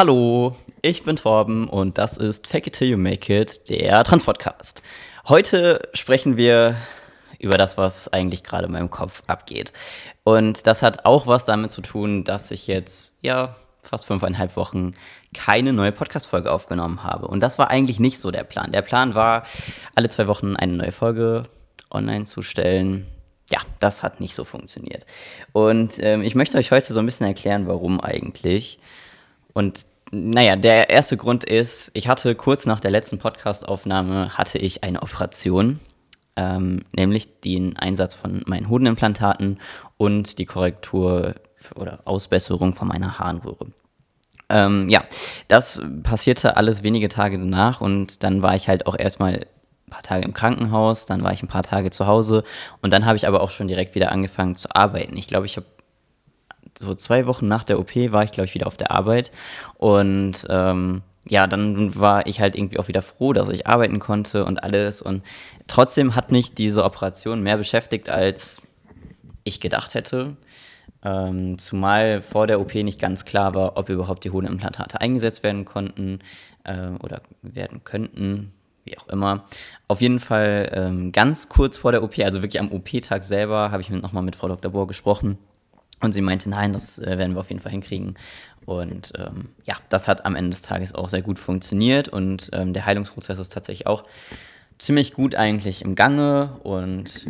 Hallo, ich bin Torben und das ist Fake It Till You Make It, der Transpodcast. Heute sprechen wir über das, was eigentlich gerade in meinem Kopf abgeht. Und das hat auch was damit zu tun, dass ich jetzt, ja, fast fünfeinhalb Wochen keine neue Podcast-Folge aufgenommen habe. Und das war eigentlich nicht so der Plan. Der Plan war, alle zwei Wochen eine neue Folge online zu stellen. Ja, das hat nicht so funktioniert. Und ähm, ich möchte euch heute so ein bisschen erklären, warum eigentlich. Und naja, der erste Grund ist, ich hatte kurz nach der letzten Podcast-Aufnahme hatte ich eine Operation, ähm, nämlich den Einsatz von meinen Hodenimplantaten und die Korrektur oder Ausbesserung von meiner Harnröhre. Ähm, ja, das passierte alles wenige Tage danach und dann war ich halt auch erstmal ein paar Tage im Krankenhaus, dann war ich ein paar Tage zu Hause und dann habe ich aber auch schon direkt wieder angefangen zu arbeiten. Ich glaube, ich habe so zwei Wochen nach der OP war ich, glaube ich, wieder auf der Arbeit. Und ähm, ja, dann war ich halt irgendwie auch wieder froh, dass ich arbeiten konnte und alles. Und trotzdem hat mich diese Operation mehr beschäftigt, als ich gedacht hätte. Ähm, zumal vor der OP nicht ganz klar war, ob überhaupt die Hodenimplantate eingesetzt werden konnten äh, oder werden könnten, wie auch immer. Auf jeden Fall ähm, ganz kurz vor der OP, also wirklich am OP-Tag selber, habe ich nochmal mit Frau Dr. Bohr gesprochen und sie meinte, nein, das äh, werden wir auf jeden Fall hinkriegen. Und ähm, ja, das hat am Ende des Tages auch sehr gut funktioniert und ähm, der Heilungsprozess ist tatsächlich auch ziemlich gut eigentlich im Gange und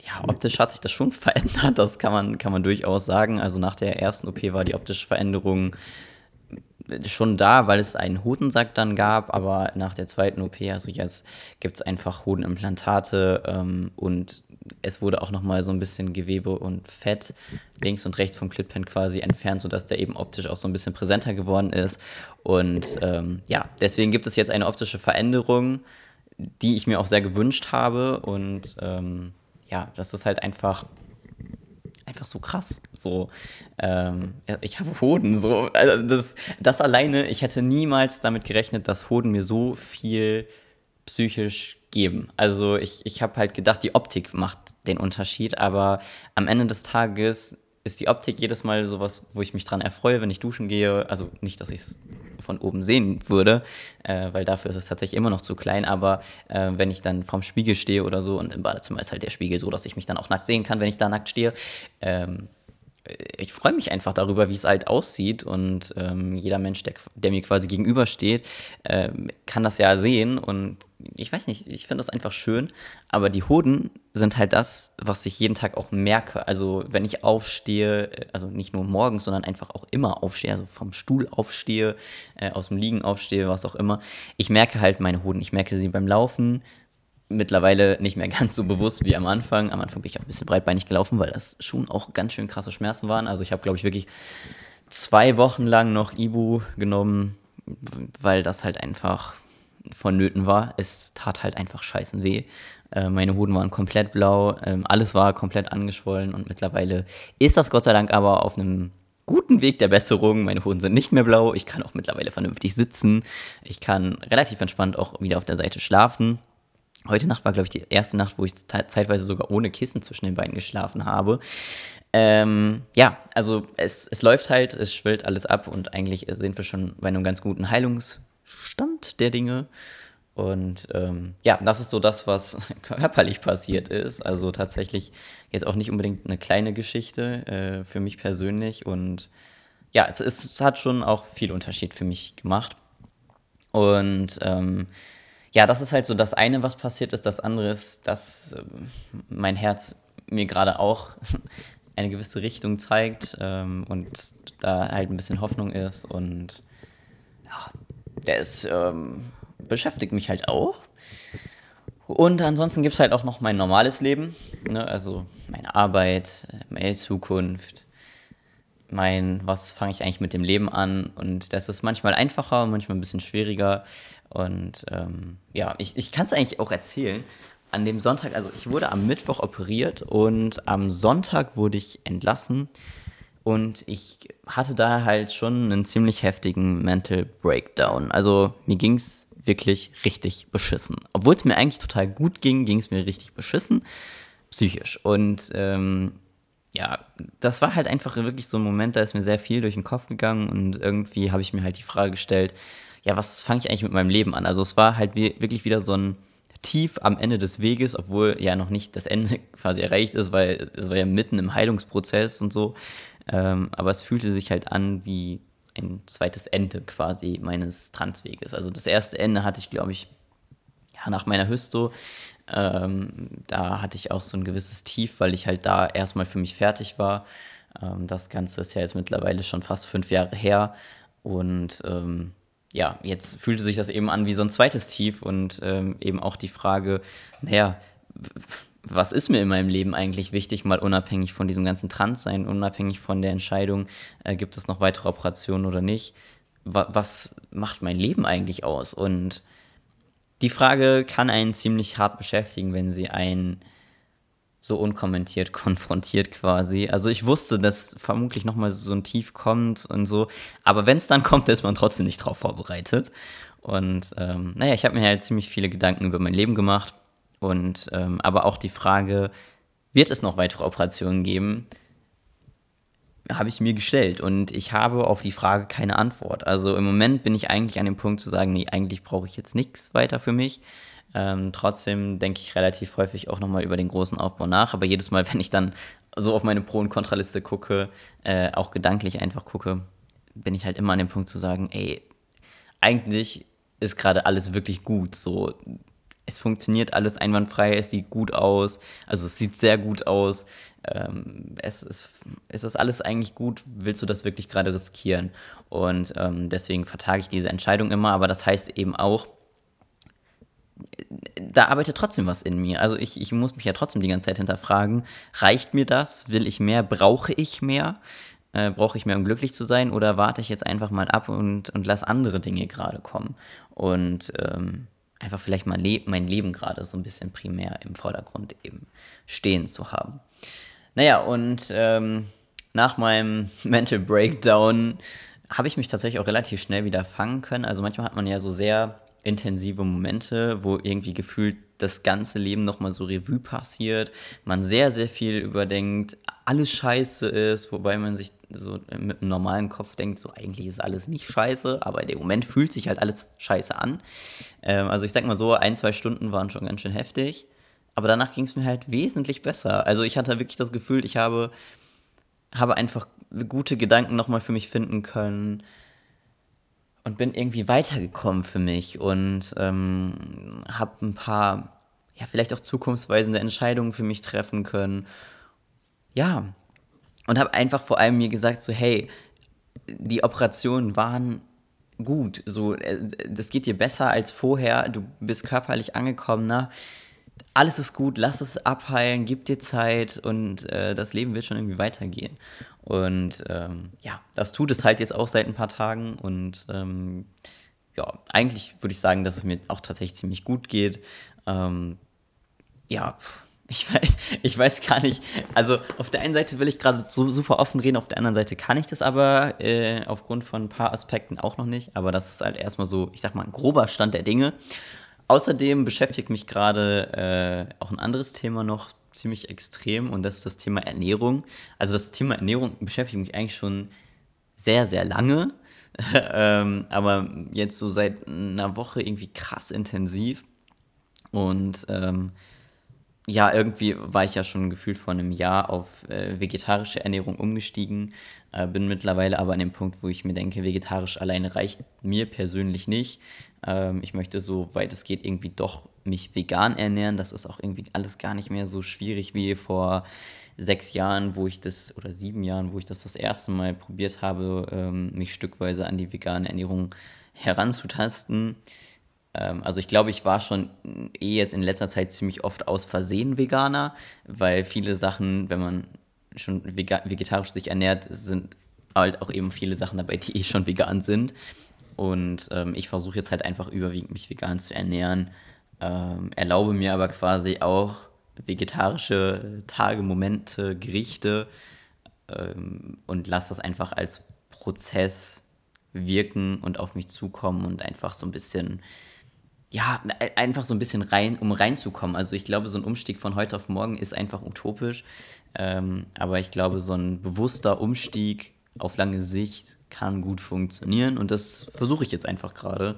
ja, optisch hat sich das schon verändert, das kann man, kann man durchaus sagen. Also nach der ersten OP war die optische Veränderung schon da, weil es einen Hodensack dann gab, aber nach der zweiten OP, also jetzt gibt es einfach Hodenimplantate ähm, und es wurde auch nochmal so ein bisschen Gewebe und Fett links und rechts vom Clitpen quasi entfernt, sodass der eben optisch auch so ein bisschen präsenter geworden ist. Und ähm, ja, deswegen gibt es jetzt eine optische Veränderung, die ich mir auch sehr gewünscht habe. Und ähm, ja, das ist halt einfach einfach so krass. So, ähm, ich habe Hoden. So, also das, das alleine, ich hätte niemals damit gerechnet, dass Hoden mir so viel psychisch geben. Also ich, ich habe halt gedacht, die Optik macht den Unterschied, aber am Ende des Tages ist die Optik jedes Mal sowas, wo ich mich dran erfreue, wenn ich duschen gehe. Also nicht, dass ich es von oben sehen würde, äh, weil dafür ist es tatsächlich immer noch zu klein, aber äh, wenn ich dann vorm Spiegel stehe oder so und im Badezimmer ist halt der Spiegel so, dass ich mich dann auch nackt sehen kann, wenn ich da nackt stehe, ähm, ich freue mich einfach darüber, wie es halt aussieht. Und ähm, jeder Mensch, der, der, mir quasi gegenübersteht, äh, kann das ja sehen. Und ich weiß nicht, ich finde das einfach schön, aber die Hoden sind halt das, was ich jeden Tag auch merke. Also wenn ich aufstehe, äh, also nicht nur morgens, sondern einfach auch immer aufstehe, also vom Stuhl aufstehe, äh, aus dem Liegen aufstehe, was auch immer, ich merke halt meine Hoden, ich merke sie beim Laufen, mittlerweile nicht mehr ganz so bewusst wie am Anfang. Am Anfang bin ich auch ein bisschen breitbeinig gelaufen, weil das schon auch ganz schön krasse Schmerzen waren. Also ich habe, glaube ich, wirklich zwei Wochen lang noch Ibu genommen, weil das halt einfach vonnöten war. Es tat halt einfach scheißen weh. Äh, meine Hoden waren komplett blau, ähm, alles war komplett angeschwollen und mittlerweile ist das Gott sei Dank aber auf einem guten Weg der Besserung. Meine Hoden sind nicht mehr blau. Ich kann auch mittlerweile vernünftig sitzen. Ich kann relativ entspannt auch wieder auf der Seite schlafen. Heute Nacht war, glaube ich, die erste Nacht, wo ich zeitweise sogar ohne Kissen zwischen den Beinen geschlafen habe. Ähm, ja, also es, es läuft halt, es schwillt alles ab und eigentlich sind wir schon bei einem ganz guten Heilungsstand der Dinge. Und ähm, ja, das ist so das, was körperlich passiert ist. Also tatsächlich jetzt auch nicht unbedingt eine kleine Geschichte äh, für mich persönlich. Und ja, es, es hat schon auch viel Unterschied für mich gemacht. Und ähm, ja, das ist halt so das eine, was passiert ist. Das andere ist, dass äh, mein Herz mir gerade auch eine gewisse Richtung zeigt ähm, und da halt ein bisschen Hoffnung ist. Und ja, ist, ähm, beschäftigt mich halt auch. Und ansonsten gibt es halt auch noch mein normales Leben. Ne? Also meine Arbeit, meine Zukunft, mein, was fange ich eigentlich mit dem Leben an. Und das ist manchmal einfacher, manchmal ein bisschen schwieriger. Und ähm, ja, ich, ich kann es eigentlich auch erzählen. An dem Sonntag, also ich wurde am Mittwoch operiert und am Sonntag wurde ich entlassen. Und ich hatte da halt schon einen ziemlich heftigen Mental Breakdown. Also mir ging es wirklich richtig beschissen. Obwohl es mir eigentlich total gut ging, ging es mir richtig beschissen, psychisch. Und ähm, ja, das war halt einfach wirklich so ein Moment, da ist mir sehr viel durch den Kopf gegangen und irgendwie habe ich mir halt die Frage gestellt, ja, was fange ich eigentlich mit meinem Leben an? Also es war halt wie, wirklich wieder so ein Tief am Ende des Weges, obwohl ja noch nicht das Ende quasi erreicht ist, weil es war ja mitten im Heilungsprozess und so. Ähm, aber es fühlte sich halt an wie ein zweites Ende quasi meines Transweges. Also das erste Ende hatte ich, glaube ich, ja, nach meiner Hysto. Ähm, da hatte ich auch so ein gewisses Tief, weil ich halt da erstmal für mich fertig war. Ähm, das Ganze ist ja jetzt mittlerweile schon fast fünf Jahre her. Und ähm, ja, jetzt fühlte sich das eben an wie so ein zweites Tief und ähm, eben auch die Frage, naja, was ist mir in meinem Leben eigentlich wichtig, mal unabhängig von diesem ganzen Transsein, unabhängig von der Entscheidung, äh, gibt es noch weitere Operationen oder nicht? Wa was macht mein Leben eigentlich aus? Und die Frage kann einen ziemlich hart beschäftigen, wenn sie einen so unkommentiert konfrontiert quasi. Also ich wusste, dass vermutlich nochmal so ein Tief kommt und so, aber wenn es dann kommt, ist man trotzdem nicht drauf vorbereitet. Und ähm, naja, ich habe mir halt ziemlich viele Gedanken über mein Leben gemacht und ähm, aber auch die Frage, wird es noch weitere Operationen geben, habe ich mir gestellt und ich habe auf die Frage keine Antwort. Also im Moment bin ich eigentlich an dem Punkt zu sagen, nee, eigentlich brauche ich jetzt nichts weiter für mich. Ähm, trotzdem denke ich relativ häufig auch nochmal über den großen Aufbau nach, aber jedes Mal, wenn ich dann so auf meine Pro- und Kontraliste gucke, äh, auch gedanklich einfach gucke, bin ich halt immer an dem Punkt zu sagen, ey, eigentlich ist gerade alles wirklich gut. So, es funktioniert alles einwandfrei, es sieht gut aus, also es sieht sehr gut aus. Ähm, es, ist, es ist alles eigentlich gut, willst du das wirklich gerade riskieren? Und ähm, deswegen vertage ich diese Entscheidung immer, aber das heißt eben auch, da arbeitet trotzdem was in mir. Also ich, ich muss mich ja trotzdem die ganze Zeit hinterfragen, reicht mir das? Will ich mehr? Brauche ich mehr? Äh, brauche ich mehr, um glücklich zu sein? Oder warte ich jetzt einfach mal ab und, und lass andere Dinge gerade kommen? Und ähm, einfach vielleicht mal le mein Leben gerade so ein bisschen primär im Vordergrund eben stehen zu haben. Naja, und ähm, nach meinem Mental Breakdown habe ich mich tatsächlich auch relativ schnell wieder fangen können. Also manchmal hat man ja so sehr intensive Momente, wo irgendwie gefühlt das ganze Leben nochmal so Revue passiert, man sehr, sehr viel überdenkt, alles scheiße ist, wobei man sich so mit einem normalen Kopf denkt, so eigentlich ist alles nicht scheiße, aber in dem Moment fühlt sich halt alles scheiße an. Ähm, also ich sag mal so, ein, zwei Stunden waren schon ganz schön heftig, aber danach ging es mir halt wesentlich besser. Also ich hatte wirklich das Gefühl, ich habe, habe einfach gute Gedanken nochmal für mich finden können und bin irgendwie weitergekommen für mich und ähm, habe ein paar, ja, vielleicht auch zukunftsweisende Entscheidungen für mich treffen können. Ja, und habe einfach vor allem mir gesagt, so, hey, die Operationen waren gut, so, äh, das geht dir besser als vorher, du bist körperlich angekommener, alles ist gut, lass es abheilen, gib dir Zeit und äh, das Leben wird schon irgendwie weitergehen. Und ähm, ja, das tut es halt jetzt auch seit ein paar Tagen. Und ähm, ja, eigentlich würde ich sagen, dass es mir auch tatsächlich ziemlich gut geht. Ähm, ja, ich weiß, ich weiß gar nicht. Also auf der einen Seite will ich gerade so super offen reden, auf der anderen Seite kann ich das aber äh, aufgrund von ein paar Aspekten auch noch nicht. Aber das ist halt erstmal so, ich sag mal, ein grober Stand der Dinge. Außerdem beschäftigt mich gerade äh, auch ein anderes Thema noch, ziemlich extrem und das ist das Thema Ernährung. Also das Thema Ernährung beschäftigt mich eigentlich schon sehr, sehr lange, ähm, aber jetzt so seit einer Woche irgendwie krass intensiv. Und ähm, ja, irgendwie war ich ja schon gefühlt vor einem Jahr auf äh, vegetarische Ernährung umgestiegen, äh, bin mittlerweile aber an dem Punkt, wo ich mir denke, vegetarisch alleine reicht mir persönlich nicht. Ähm, ich möchte so weit es geht irgendwie doch mich vegan ernähren. Das ist auch irgendwie alles gar nicht mehr so schwierig wie vor sechs Jahren, wo ich das, oder sieben Jahren, wo ich das das erste Mal probiert habe, ähm, mich stückweise an die vegane Ernährung heranzutasten. Ähm, also ich glaube, ich war schon eh jetzt in letzter Zeit ziemlich oft aus Versehen Veganer, weil viele Sachen, wenn man schon vegetarisch sich ernährt, sind halt auch eben viele Sachen dabei, die eh schon vegan sind. Und ähm, ich versuche jetzt halt einfach überwiegend mich vegan zu ernähren ähm, erlaube mir aber quasi auch vegetarische Tage, Momente, Gerichte ähm, und lasse das einfach als Prozess wirken und auf mich zukommen und einfach so ein bisschen ja, einfach so ein bisschen rein, um reinzukommen. Also ich glaube, so ein Umstieg von heute auf morgen ist einfach utopisch. Ähm, aber ich glaube, so ein bewusster Umstieg auf lange Sicht kann gut funktionieren. Und das versuche ich jetzt einfach gerade,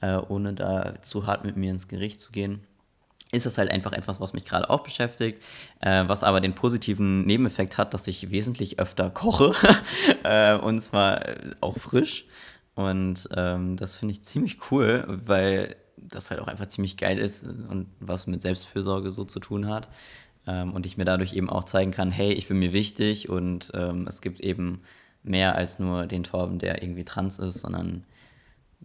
äh, ohne da zu hart mit mir ins Gericht zu gehen ist das halt einfach etwas, was mich gerade auch beschäftigt, äh, was aber den positiven Nebeneffekt hat, dass ich wesentlich öfter koche äh, und zwar auch frisch. Und ähm, das finde ich ziemlich cool, weil das halt auch einfach ziemlich geil ist und was mit Selbstfürsorge so zu tun hat. Ähm, und ich mir dadurch eben auch zeigen kann, hey, ich bin mir wichtig und ähm, es gibt eben mehr als nur den Torben, der irgendwie trans ist, sondern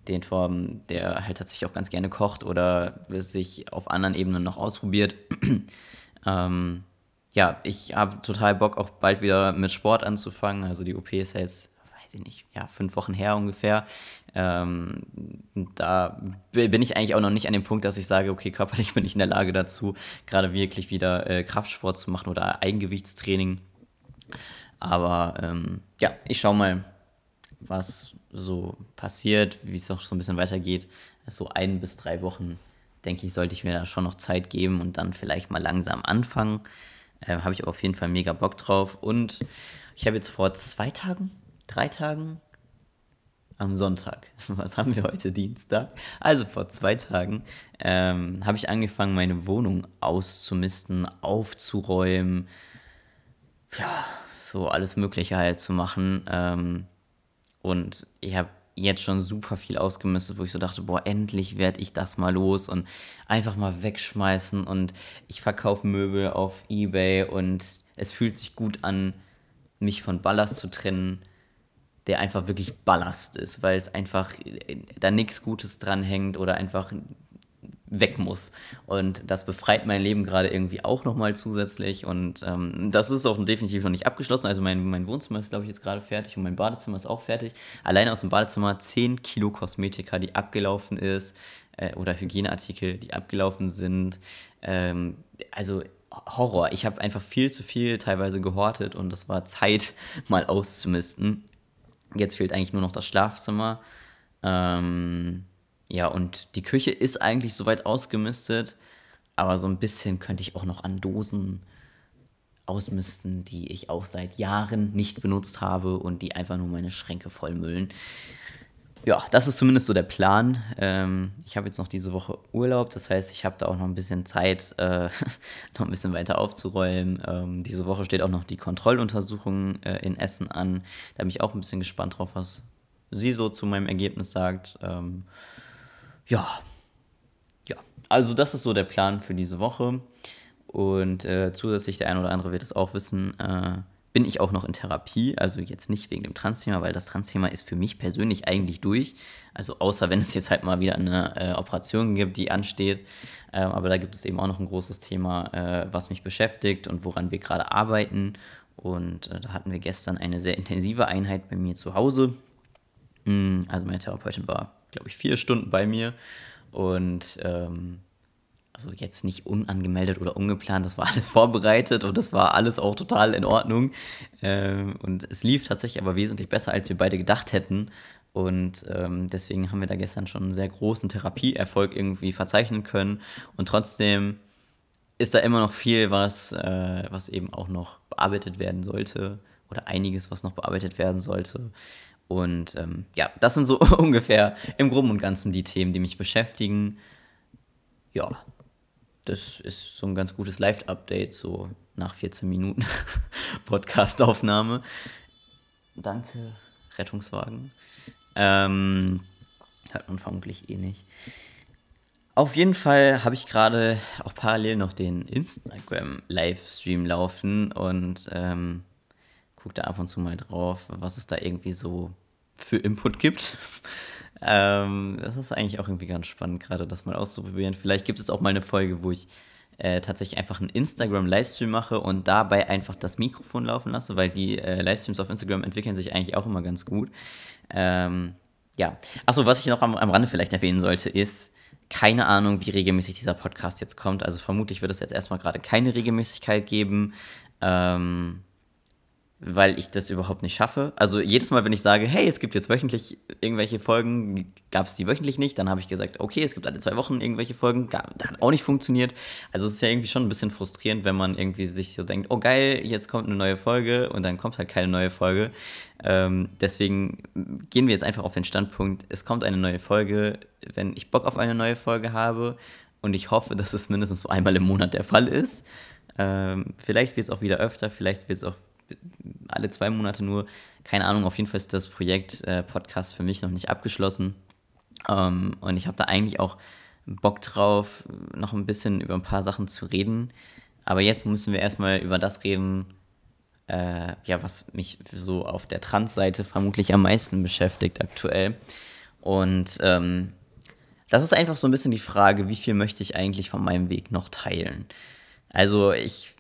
den Torben, der halt tatsächlich auch ganz gerne kocht oder sich auf anderen Ebenen noch ausprobiert. ähm, ja, ich habe total Bock, auch bald wieder mit Sport anzufangen. Also die OP ist jetzt, weiß ich nicht, ja, fünf Wochen her ungefähr. Ähm, da bin ich eigentlich auch noch nicht an dem Punkt, dass ich sage, okay, körperlich bin ich in der Lage dazu, gerade wirklich wieder äh, Kraftsport zu machen oder Eigengewichtstraining. Aber ähm, ja, ich schaue mal, was so passiert, wie es auch so ein bisschen weitergeht. So ein bis drei Wochen, denke ich, sollte ich mir da schon noch Zeit geben und dann vielleicht mal langsam anfangen. Äh, habe ich auf jeden Fall mega Bock drauf. Und ich habe jetzt vor zwei Tagen, drei Tagen, am Sonntag, was haben wir heute, Dienstag? Also vor zwei Tagen ähm, habe ich angefangen, meine Wohnung auszumisten, aufzuräumen, ja, so alles Mögliche halt zu machen. Ähm, und ich habe jetzt schon super viel ausgemistet, wo ich so dachte, boah, endlich werde ich das mal los und einfach mal wegschmeißen und ich verkaufe Möbel auf eBay und es fühlt sich gut an, mich von Ballast zu trennen, der einfach wirklich Ballast ist, weil es einfach äh, da nichts Gutes dran hängt oder einfach weg muss. Und das befreit mein Leben gerade irgendwie auch nochmal zusätzlich. Und ähm, das ist auch definitiv noch nicht abgeschlossen. Also mein, mein Wohnzimmer ist, glaube ich, jetzt gerade fertig und mein Badezimmer ist auch fertig. Alleine aus dem Badezimmer 10 Kilo Kosmetika, die abgelaufen ist, äh, oder Hygieneartikel, die abgelaufen sind. Ähm, also Horror. Ich habe einfach viel zu viel teilweise gehortet und das war Zeit, mal auszumisten. Jetzt fehlt eigentlich nur noch das Schlafzimmer. Ähm, ja, und die Küche ist eigentlich soweit ausgemistet, aber so ein bisschen könnte ich auch noch an Dosen ausmisten, die ich auch seit Jahren nicht benutzt habe und die einfach nur meine Schränke vollmüllen. Ja, das ist zumindest so der Plan. Ähm, ich habe jetzt noch diese Woche Urlaub, das heißt, ich habe da auch noch ein bisschen Zeit, äh, noch ein bisschen weiter aufzuräumen. Ähm, diese Woche steht auch noch die Kontrolluntersuchung äh, in Essen an. Da bin ich auch ein bisschen gespannt drauf, was sie so zu meinem Ergebnis sagt. Ähm, ja, ja, also das ist so der Plan für diese Woche. Und äh, zusätzlich, der eine oder andere wird es auch wissen, äh, bin ich auch noch in Therapie. Also jetzt nicht wegen dem Trans-Thema, weil das Trans-Thema ist für mich persönlich eigentlich durch. Also außer wenn es jetzt halt mal wieder eine äh, Operation gibt, die ansteht. Ähm, aber da gibt es eben auch noch ein großes Thema, äh, was mich beschäftigt und woran wir gerade arbeiten. Und äh, da hatten wir gestern eine sehr intensive Einheit bei mir zu Hause. Hm, also meine Therapeutin war glaube ich, vier Stunden bei mir. Und ähm, also jetzt nicht unangemeldet oder ungeplant, das war alles vorbereitet und das war alles auch total in Ordnung. Ähm, und es lief tatsächlich aber wesentlich besser, als wir beide gedacht hätten. Und ähm, deswegen haben wir da gestern schon einen sehr großen Therapieerfolg irgendwie verzeichnen können. Und trotzdem ist da immer noch viel, was, äh, was eben auch noch bearbeitet werden sollte. Oder einiges, was noch bearbeitet werden sollte. Und ähm, ja, das sind so ungefähr im Groben und Ganzen die Themen, die mich beschäftigen. Ja, das ist so ein ganz gutes Live-Update, so nach 14 Minuten Podcastaufnahme. Danke, Rettungswagen. Ähm, hört man vermutlich eh nicht. Auf jeden Fall habe ich gerade auch parallel noch den Instagram-Livestream laufen und ähm, gucke da ab und zu mal drauf, was es da irgendwie so für Input gibt. ähm, das ist eigentlich auch irgendwie ganz spannend, gerade das mal auszuprobieren. Vielleicht gibt es auch mal eine Folge, wo ich äh, tatsächlich einfach einen Instagram-Livestream mache und dabei einfach das Mikrofon laufen lasse, weil die äh, Livestreams auf Instagram entwickeln sich eigentlich auch immer ganz gut. Ähm, ja, achso, was ich noch am, am Rande vielleicht erwähnen sollte, ist, keine Ahnung, wie regelmäßig dieser Podcast jetzt kommt. Also vermutlich wird es jetzt erstmal gerade keine Regelmäßigkeit geben. Ähm, weil ich das überhaupt nicht schaffe. Also jedes Mal, wenn ich sage, hey, es gibt jetzt wöchentlich irgendwelche Folgen, gab es die wöchentlich nicht, dann habe ich gesagt, okay, es gibt alle zwei Wochen irgendwelche Folgen, gab, hat auch nicht funktioniert. Also es ist ja irgendwie schon ein bisschen frustrierend, wenn man irgendwie sich so denkt, oh geil, jetzt kommt eine neue Folge und dann kommt halt keine neue Folge. Ähm, deswegen gehen wir jetzt einfach auf den Standpunkt, es kommt eine neue Folge, wenn ich Bock auf eine neue Folge habe und ich hoffe, dass es mindestens so einmal im Monat der Fall ist. Ähm, vielleicht wird es auch wieder öfter, vielleicht wird es auch alle zwei Monate nur. Keine Ahnung, auf jeden Fall ist das Projekt äh, Podcast für mich noch nicht abgeschlossen. Ähm, und ich habe da eigentlich auch Bock drauf, noch ein bisschen über ein paar Sachen zu reden. Aber jetzt müssen wir erstmal über das reden, äh, ja, was mich so auf der Trans-Seite vermutlich am meisten beschäftigt aktuell. Und ähm, das ist einfach so ein bisschen die Frage, wie viel möchte ich eigentlich von meinem Weg noch teilen? Also ich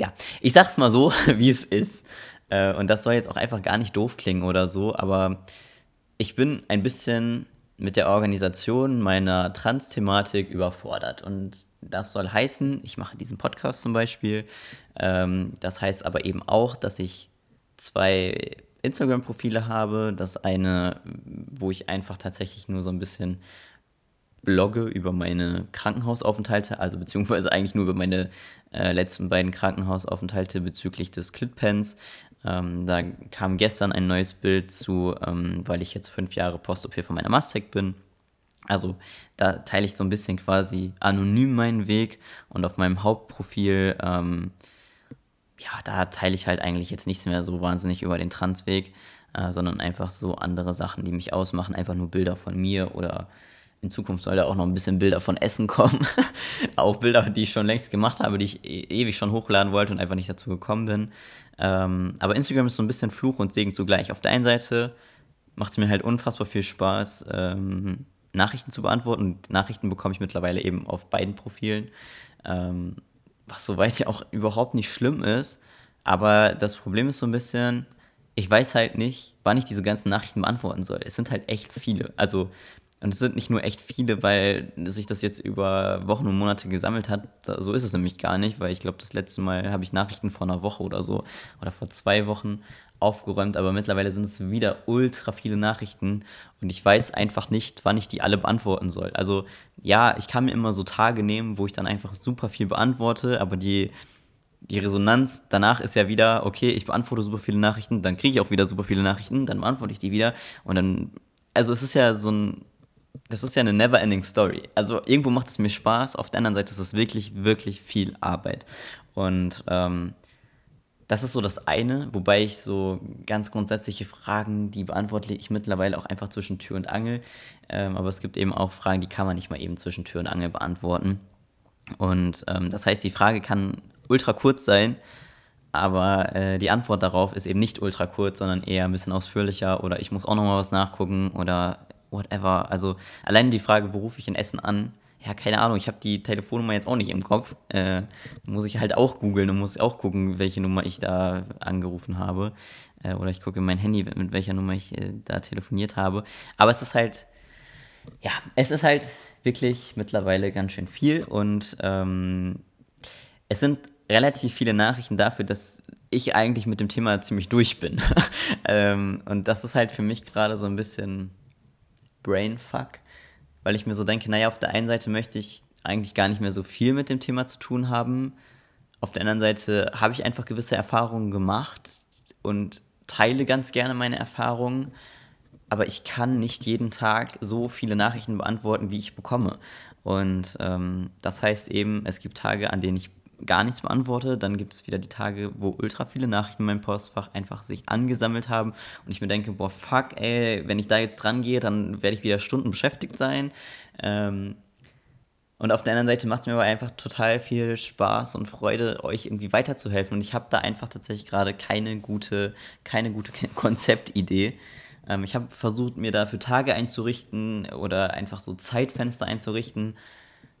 ja, ich sag's mal so, wie es ist. Äh, und das soll jetzt auch einfach gar nicht doof klingen oder so, aber ich bin ein bisschen mit der Organisation meiner Trans-Thematik überfordert. Und das soll heißen, ich mache diesen Podcast zum Beispiel. Ähm, das heißt aber eben auch, dass ich zwei Instagram-Profile habe. Das eine, wo ich einfach tatsächlich nur so ein bisschen blogge über meine Krankenhausaufenthalte, also beziehungsweise eigentlich nur über meine äh, letzten beiden Krankenhausaufenthalte bezüglich des Clitpens. Ähm, da kam gestern ein neues Bild zu, ähm, weil ich jetzt fünf Jahre Post-OP von meiner Mastec bin. Also da teile ich so ein bisschen quasi anonym meinen Weg und auf meinem Hauptprofil, ähm, ja, da teile ich halt eigentlich jetzt nichts mehr so wahnsinnig über den Transweg, äh, sondern einfach so andere Sachen, die mich ausmachen, einfach nur Bilder von mir oder in Zukunft soll da auch noch ein bisschen Bilder von Essen kommen. auch Bilder, die ich schon längst gemacht habe, die ich e ewig schon hochladen wollte und einfach nicht dazu gekommen bin. Ähm, aber Instagram ist so ein bisschen Fluch und Segen zugleich. Auf der einen Seite macht es mir halt unfassbar viel Spaß, ähm, Nachrichten zu beantworten. Und Nachrichten bekomme ich mittlerweile eben auf beiden Profilen. Ähm, was soweit ja auch überhaupt nicht schlimm ist. Aber das Problem ist so ein bisschen, ich weiß halt nicht, wann ich diese ganzen Nachrichten beantworten soll. Es sind halt echt viele. Also und es sind nicht nur echt viele, weil sich das jetzt über Wochen und Monate gesammelt hat. So ist es nämlich gar nicht, weil ich glaube, das letzte Mal habe ich Nachrichten vor einer Woche oder so oder vor zwei Wochen aufgeräumt, aber mittlerweile sind es wieder ultra viele Nachrichten und ich weiß einfach nicht, wann ich die alle beantworten soll. Also ja, ich kann mir immer so Tage nehmen, wo ich dann einfach super viel beantworte, aber die, die Resonanz danach ist ja wieder, okay, ich beantworte super viele Nachrichten, dann kriege ich auch wieder super viele Nachrichten, dann beantworte ich die wieder und dann, also es ist ja so ein das ist ja eine never-ending Story. Also irgendwo macht es mir Spaß, auf der anderen Seite ist es wirklich, wirklich viel Arbeit. Und ähm, das ist so das eine, wobei ich so ganz grundsätzliche Fragen, die beantworte ich mittlerweile auch einfach zwischen Tür und Angel. Ähm, aber es gibt eben auch Fragen, die kann man nicht mal eben zwischen Tür und Angel beantworten. Und ähm, das heißt, die Frage kann ultra kurz sein, aber äh, die Antwort darauf ist eben nicht ultra kurz, sondern eher ein bisschen ausführlicher oder ich muss auch noch mal was nachgucken oder whatever. Also allein die Frage, wo rufe ich in Essen an? Ja, keine Ahnung, ich habe die Telefonnummer jetzt auch nicht im Kopf. Äh, muss ich halt auch googeln und muss auch gucken, welche Nummer ich da angerufen habe. Äh, oder ich gucke in mein Handy, mit welcher Nummer ich äh, da telefoniert habe. Aber es ist halt, ja, es ist halt wirklich mittlerweile ganz schön viel und ähm, es sind relativ viele Nachrichten dafür, dass ich eigentlich mit dem Thema ziemlich durch bin. ähm, und das ist halt für mich gerade so ein bisschen Brainfuck, weil ich mir so denke, naja, auf der einen Seite möchte ich eigentlich gar nicht mehr so viel mit dem Thema zu tun haben. Auf der anderen Seite habe ich einfach gewisse Erfahrungen gemacht und teile ganz gerne meine Erfahrungen, aber ich kann nicht jeden Tag so viele Nachrichten beantworten, wie ich bekomme. Und ähm, das heißt eben, es gibt Tage, an denen ich gar nichts beantworte. Dann gibt es wieder die Tage, wo ultra viele Nachrichten in meinem Postfach einfach sich angesammelt haben und ich mir denke, boah, fuck, ey, wenn ich da jetzt dran gehe, dann werde ich wieder Stunden beschäftigt sein. Ähm, und auf der anderen Seite macht es mir aber einfach total viel Spaß und Freude, euch irgendwie weiterzuhelfen. Und ich habe da einfach tatsächlich gerade keine gute, keine gute Konzeptidee. Ähm, ich habe versucht, mir dafür Tage einzurichten oder einfach so Zeitfenster einzurichten,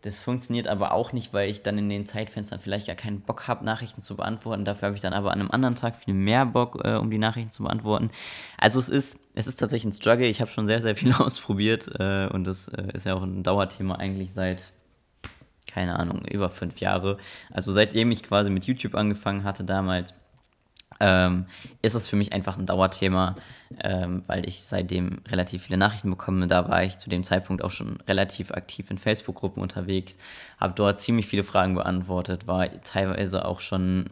das funktioniert aber auch nicht, weil ich dann in den Zeitfenstern vielleicht gar keinen Bock habe, Nachrichten zu beantworten. Dafür habe ich dann aber an einem anderen Tag viel mehr Bock, äh, um die Nachrichten zu beantworten. Also es ist, es ist tatsächlich ein Struggle. Ich habe schon sehr, sehr viel ausprobiert äh, und das äh, ist ja auch ein Dauerthema eigentlich seit, keine Ahnung, über fünf Jahre. Also seitdem ich quasi mit YouTube angefangen hatte damals, ähm, ist es für mich einfach ein Dauerthema, ähm, weil ich seitdem relativ viele Nachrichten bekomme. Da war ich zu dem Zeitpunkt auch schon relativ aktiv in Facebook-Gruppen unterwegs, habe dort ziemlich viele Fragen beantwortet, war teilweise auch schon,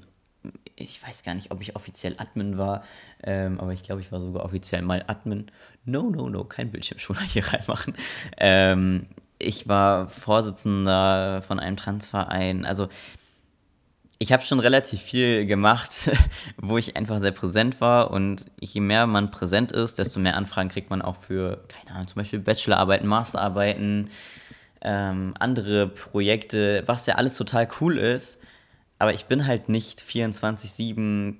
ich weiß gar nicht, ob ich offiziell Admin war, ähm, aber ich glaube, ich war sogar offiziell mal Admin. No, no, no, kein Bildschirmschoner hier reinmachen. Ähm, ich war Vorsitzender von einem Transverein, also ich habe schon relativ viel gemacht, wo ich einfach sehr präsent war. Und je mehr man präsent ist, desto mehr Anfragen kriegt man auch für, keine Ahnung, zum Beispiel Bachelorarbeiten, Masterarbeiten, ähm, andere Projekte, was ja alles total cool ist. Aber ich bin halt nicht 24-7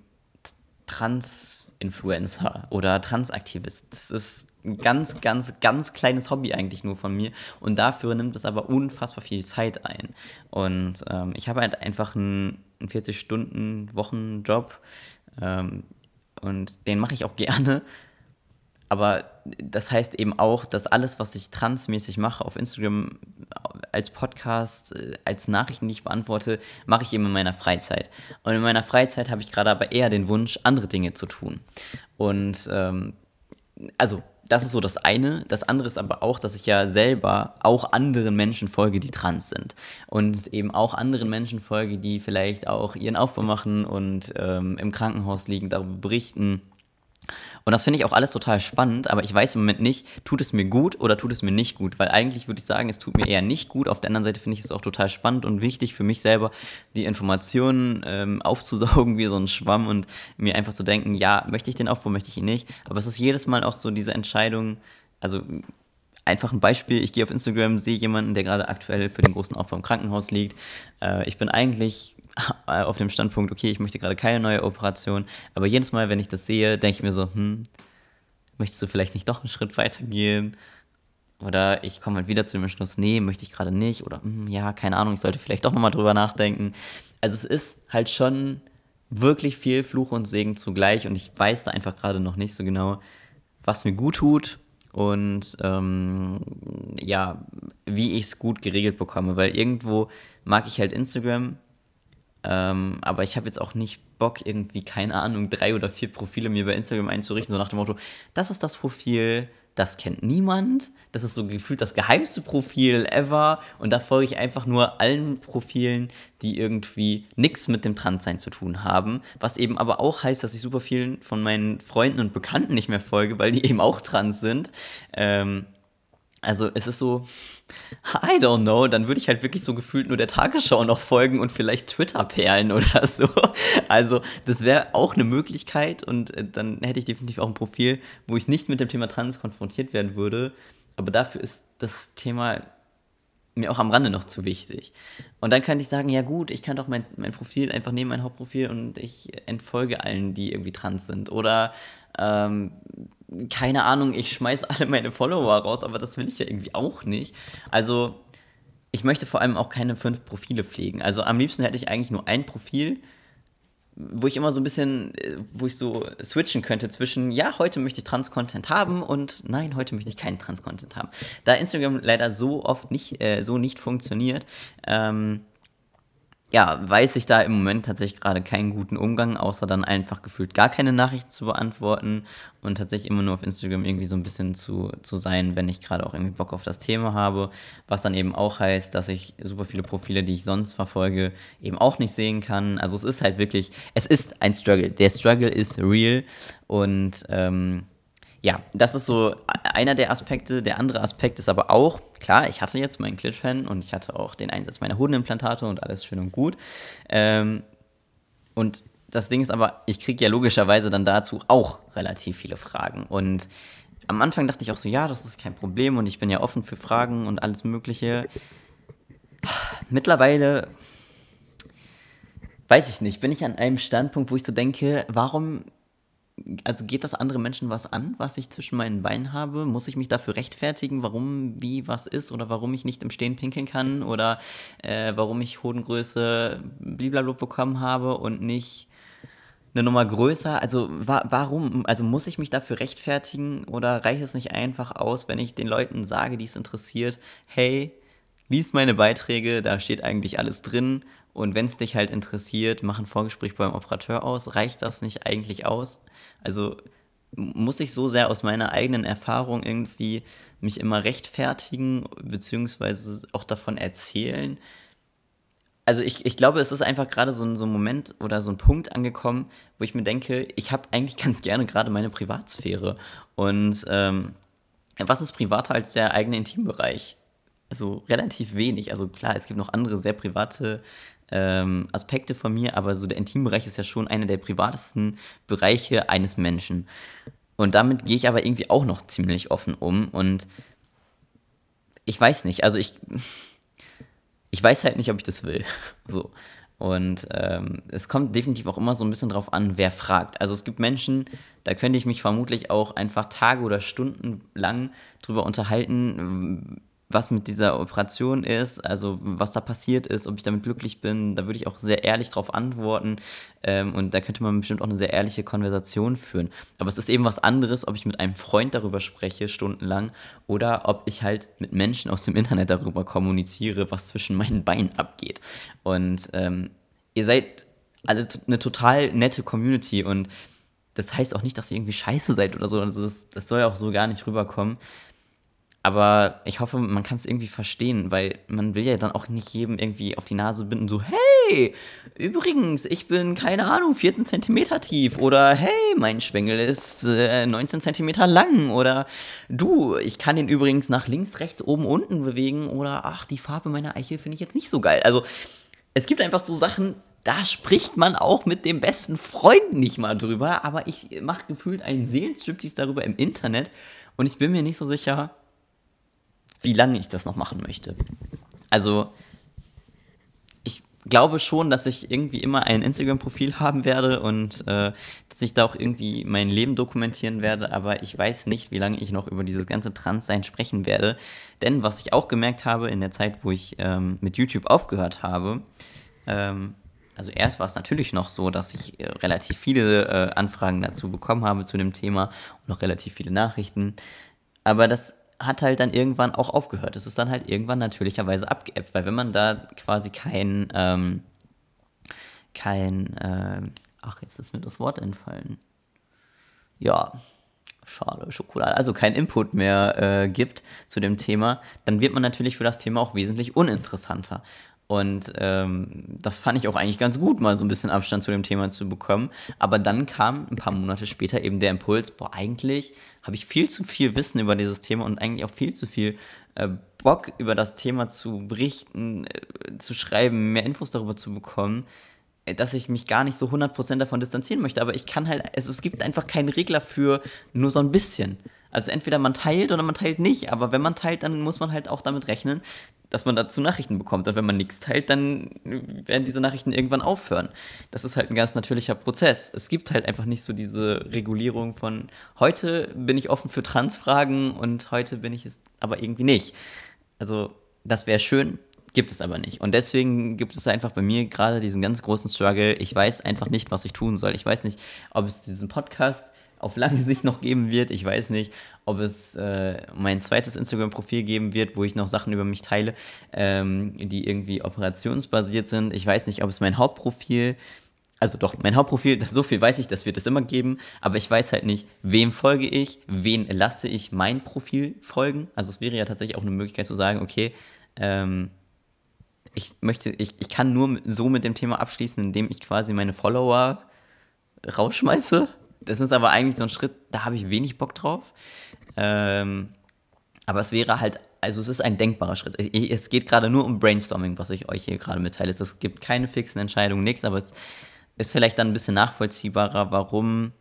Trans-Influencer oder Transaktivist. Das ist ein ganz, ganz, ganz kleines Hobby eigentlich nur von mir. Und dafür nimmt es aber unfassbar viel Zeit ein. Und ähm, ich habe halt einfach einen, einen 40-Stunden-Wochenjob. Ähm, und den mache ich auch gerne. Aber das heißt eben auch, dass alles, was ich transmäßig mache, auf Instagram, als Podcast, als Nachrichten, die ich beantworte, mache ich eben in meiner Freizeit. Und in meiner Freizeit habe ich gerade aber eher den Wunsch, andere Dinge zu tun. Und ähm, also das ist so das eine. Das andere ist aber auch, dass ich ja selber auch anderen Menschen folge, die trans sind. Und eben auch anderen Menschen folge, die vielleicht auch ihren Aufbau machen und ähm, im Krankenhaus liegen, darüber berichten und das finde ich auch alles total spannend, aber ich weiß im Moment nicht, tut es mir gut oder tut es mir nicht gut, weil eigentlich würde ich sagen, es tut mir eher nicht gut. Auf der anderen Seite finde ich es auch total spannend und wichtig für mich selber, die Informationen ähm, aufzusaugen wie so ein Schwamm und mir einfach zu denken, ja, möchte ich den Aufbau, möchte ich ihn nicht. Aber es ist jedes Mal auch so diese Entscheidung, also einfach ein Beispiel, ich gehe auf Instagram, sehe jemanden, der gerade aktuell für den großen Aufbau im Krankenhaus liegt. Äh, ich bin eigentlich auf dem Standpunkt, okay, ich möchte gerade keine neue Operation, aber jedes Mal, wenn ich das sehe, denke ich mir so, hm, möchtest du vielleicht nicht doch einen Schritt weiter gehen? Oder ich komme halt wieder zu dem Schluss, nee, möchte ich gerade nicht. Oder hm, ja, keine Ahnung, ich sollte vielleicht doch nochmal drüber nachdenken. Also es ist halt schon wirklich viel Fluch und Segen zugleich und ich weiß da einfach gerade noch nicht so genau, was mir gut tut und ähm, ja, wie ich es gut geregelt bekomme, weil irgendwo mag ich halt Instagram ähm, aber ich habe jetzt auch nicht Bock, irgendwie, keine Ahnung, drei oder vier Profile mir bei Instagram einzurichten, so nach dem Motto, das ist das Profil, das kennt niemand, das ist so gefühlt das geheimste Profil ever und da folge ich einfach nur allen Profilen, die irgendwie nichts mit dem Transsein zu tun haben, was eben aber auch heißt, dass ich super vielen von meinen Freunden und Bekannten nicht mehr folge, weil die eben auch trans sind. Ähm, also es ist so, I don't know, dann würde ich halt wirklich so gefühlt nur der Tagesschau noch folgen und vielleicht Twitter-Perlen oder so. Also das wäre auch eine Möglichkeit und äh, dann hätte ich definitiv auch ein Profil, wo ich nicht mit dem Thema Trans konfrontiert werden würde. Aber dafür ist das Thema mir auch am Rande noch zu wichtig. Und dann könnte ich sagen, ja gut, ich kann doch mein, mein Profil einfach nehmen, mein Hauptprofil und ich entfolge allen, die irgendwie trans sind. Oder ähm, keine Ahnung, ich schmeiß alle meine Follower raus, aber das will ich ja irgendwie auch nicht. Also, ich möchte vor allem auch keine fünf Profile pflegen. Also, am liebsten hätte ich eigentlich nur ein Profil, wo ich immer so ein bisschen, wo ich so switchen könnte zwischen, ja, heute möchte ich Trans-Content haben und nein, heute möchte ich keinen Trans-Content haben. Da Instagram leider so oft nicht, äh, so nicht funktioniert, ähm, ja, weiß ich da im Moment tatsächlich gerade keinen guten Umgang, außer dann einfach gefühlt gar keine Nachrichten zu beantworten und tatsächlich immer nur auf Instagram irgendwie so ein bisschen zu, zu sein, wenn ich gerade auch irgendwie Bock auf das Thema habe. Was dann eben auch heißt, dass ich super viele Profile, die ich sonst verfolge, eben auch nicht sehen kann. Also es ist halt wirklich, es ist ein Struggle. Der Struggle ist real und ähm, ja, das ist so einer der Aspekte. Der andere Aspekt ist aber auch, klar, ich hatte jetzt meinen Clitpen und ich hatte auch den Einsatz meiner Hodenimplantate und alles schön und gut. Ähm, und das Ding ist aber, ich kriege ja logischerweise dann dazu auch relativ viele Fragen. Und am Anfang dachte ich auch so, ja, das ist kein Problem und ich bin ja offen für Fragen und alles Mögliche. Mittlerweile weiß ich nicht, bin ich an einem Standpunkt, wo ich so denke, warum also geht das andere Menschen was an, was ich zwischen meinen Beinen habe? Muss ich mich dafür rechtfertigen, warum wie was ist oder warum ich nicht im Stehen pinkeln kann oder äh, warum ich Hodengröße blablabla bekommen habe und nicht eine Nummer größer? Also wa warum? Also muss ich mich dafür rechtfertigen oder reicht es nicht einfach aus, wenn ich den Leuten sage, die es interessiert, hey, lies meine Beiträge, da steht eigentlich alles drin. Und wenn es dich halt interessiert, mach ein Vorgespräch beim Operateur aus. Reicht das nicht eigentlich aus? Also muss ich so sehr aus meiner eigenen Erfahrung irgendwie mich immer rechtfertigen, beziehungsweise auch davon erzählen. Also ich, ich glaube, es ist einfach gerade so ein, so ein Moment oder so ein Punkt angekommen, wo ich mir denke, ich habe eigentlich ganz gerne gerade meine Privatsphäre. Und ähm, was ist privater als der eigene Intimbereich? Also relativ wenig. Also klar, es gibt noch andere sehr private ähm, Aspekte von mir, aber so der Intimbereich ist ja schon einer der privatesten Bereiche eines Menschen. Und damit gehe ich aber irgendwie auch noch ziemlich offen um und ich weiß nicht, also ich, ich weiß halt nicht, ob ich das will. So. Und ähm, es kommt definitiv auch immer so ein bisschen drauf an, wer fragt. Also es gibt Menschen, da könnte ich mich vermutlich auch einfach Tage oder Stunden lang drüber unterhalten, was mit dieser Operation ist, also was da passiert ist, ob ich damit glücklich bin, da würde ich auch sehr ehrlich drauf antworten ähm, und da könnte man bestimmt auch eine sehr ehrliche Konversation führen. Aber es ist eben was anderes, ob ich mit einem Freund darüber spreche, stundenlang, oder ob ich halt mit Menschen aus dem Internet darüber kommuniziere, was zwischen meinen Beinen abgeht. Und ähm, ihr seid alle eine total nette Community und das heißt auch nicht, dass ihr irgendwie scheiße seid oder so. Also das, das soll ja auch so gar nicht rüberkommen. Aber ich hoffe, man kann es irgendwie verstehen, weil man will ja dann auch nicht jedem irgendwie auf die Nase binden, so, hey, übrigens, ich bin, keine Ahnung, 14 Zentimeter tief. Oder hey, mein Schwengel ist äh, 19 Zentimeter lang. Oder du, ich kann den übrigens nach links, rechts, oben, unten bewegen. Oder ach, die Farbe meiner Eichel finde ich jetzt nicht so geil. Also, es gibt einfach so Sachen, da spricht man auch mit dem besten Freund nicht mal drüber. Aber ich mache gefühlt einen Seelenstriptease darüber im Internet. Und ich bin mir nicht so sicher, wie lange ich das noch machen möchte. Also, ich glaube schon, dass ich irgendwie immer ein Instagram-Profil haben werde und äh, dass ich da auch irgendwie mein Leben dokumentieren werde, aber ich weiß nicht, wie lange ich noch über dieses ganze Transsein sprechen werde. Denn was ich auch gemerkt habe in der Zeit, wo ich ähm, mit YouTube aufgehört habe, ähm, also erst war es natürlich noch so, dass ich äh, relativ viele äh, Anfragen dazu bekommen habe zu dem Thema und noch relativ viele Nachrichten. Aber das hat halt dann irgendwann auch aufgehört. Es ist dann halt irgendwann natürlicherweise abgeebbt, weil wenn man da quasi kein, ähm, kein, äh, ach, jetzt ist mir das Wort entfallen. Ja, schade, Schokolade, also kein Input mehr äh, gibt zu dem Thema, dann wird man natürlich für das Thema auch wesentlich uninteressanter. Und ähm, das fand ich auch eigentlich ganz gut, mal so ein bisschen Abstand zu dem Thema zu bekommen. Aber dann kam ein paar Monate später eben der Impuls, boah, eigentlich habe ich viel zu viel Wissen über dieses Thema und eigentlich auch viel zu viel äh, Bock über das Thema zu berichten, äh, zu schreiben, mehr Infos darüber zu bekommen, äh, dass ich mich gar nicht so 100% davon distanzieren möchte. Aber ich kann halt, also es gibt einfach keinen Regler für nur so ein bisschen. Also entweder man teilt oder man teilt nicht, aber wenn man teilt, dann muss man halt auch damit rechnen, dass man dazu Nachrichten bekommt. Und wenn man nichts teilt, dann werden diese Nachrichten irgendwann aufhören. Das ist halt ein ganz natürlicher Prozess. Es gibt halt einfach nicht so diese Regulierung von heute bin ich offen für Transfragen und heute bin ich es aber irgendwie nicht. Also das wäre schön, gibt es aber nicht. Und deswegen gibt es einfach bei mir gerade diesen ganz großen Struggle. Ich weiß einfach nicht, was ich tun soll. Ich weiß nicht, ob es diesen Podcast auf lange Sicht noch geben wird. Ich weiß nicht, ob es äh, mein zweites Instagram-Profil geben wird, wo ich noch Sachen über mich teile, ähm, die irgendwie operationsbasiert sind. Ich weiß nicht, ob es mein Hauptprofil, also doch, mein Hauptprofil, das, so viel weiß ich, das wird es immer geben, aber ich weiß halt nicht, wem folge ich, wen lasse ich mein Profil folgen. Also es wäre ja tatsächlich auch eine Möglichkeit zu sagen, okay, ähm, ich möchte, ich, ich kann nur so mit dem Thema abschließen, indem ich quasi meine Follower rausschmeiße das ist aber eigentlich so ein Schritt, da habe ich wenig Bock drauf. Ähm, aber es wäre halt, also es ist ein denkbarer Schritt. Es geht gerade nur um Brainstorming, was ich euch hier gerade mitteile. Es gibt keine fixen Entscheidungen, nichts, aber es ist vielleicht dann ein bisschen nachvollziehbarer, warum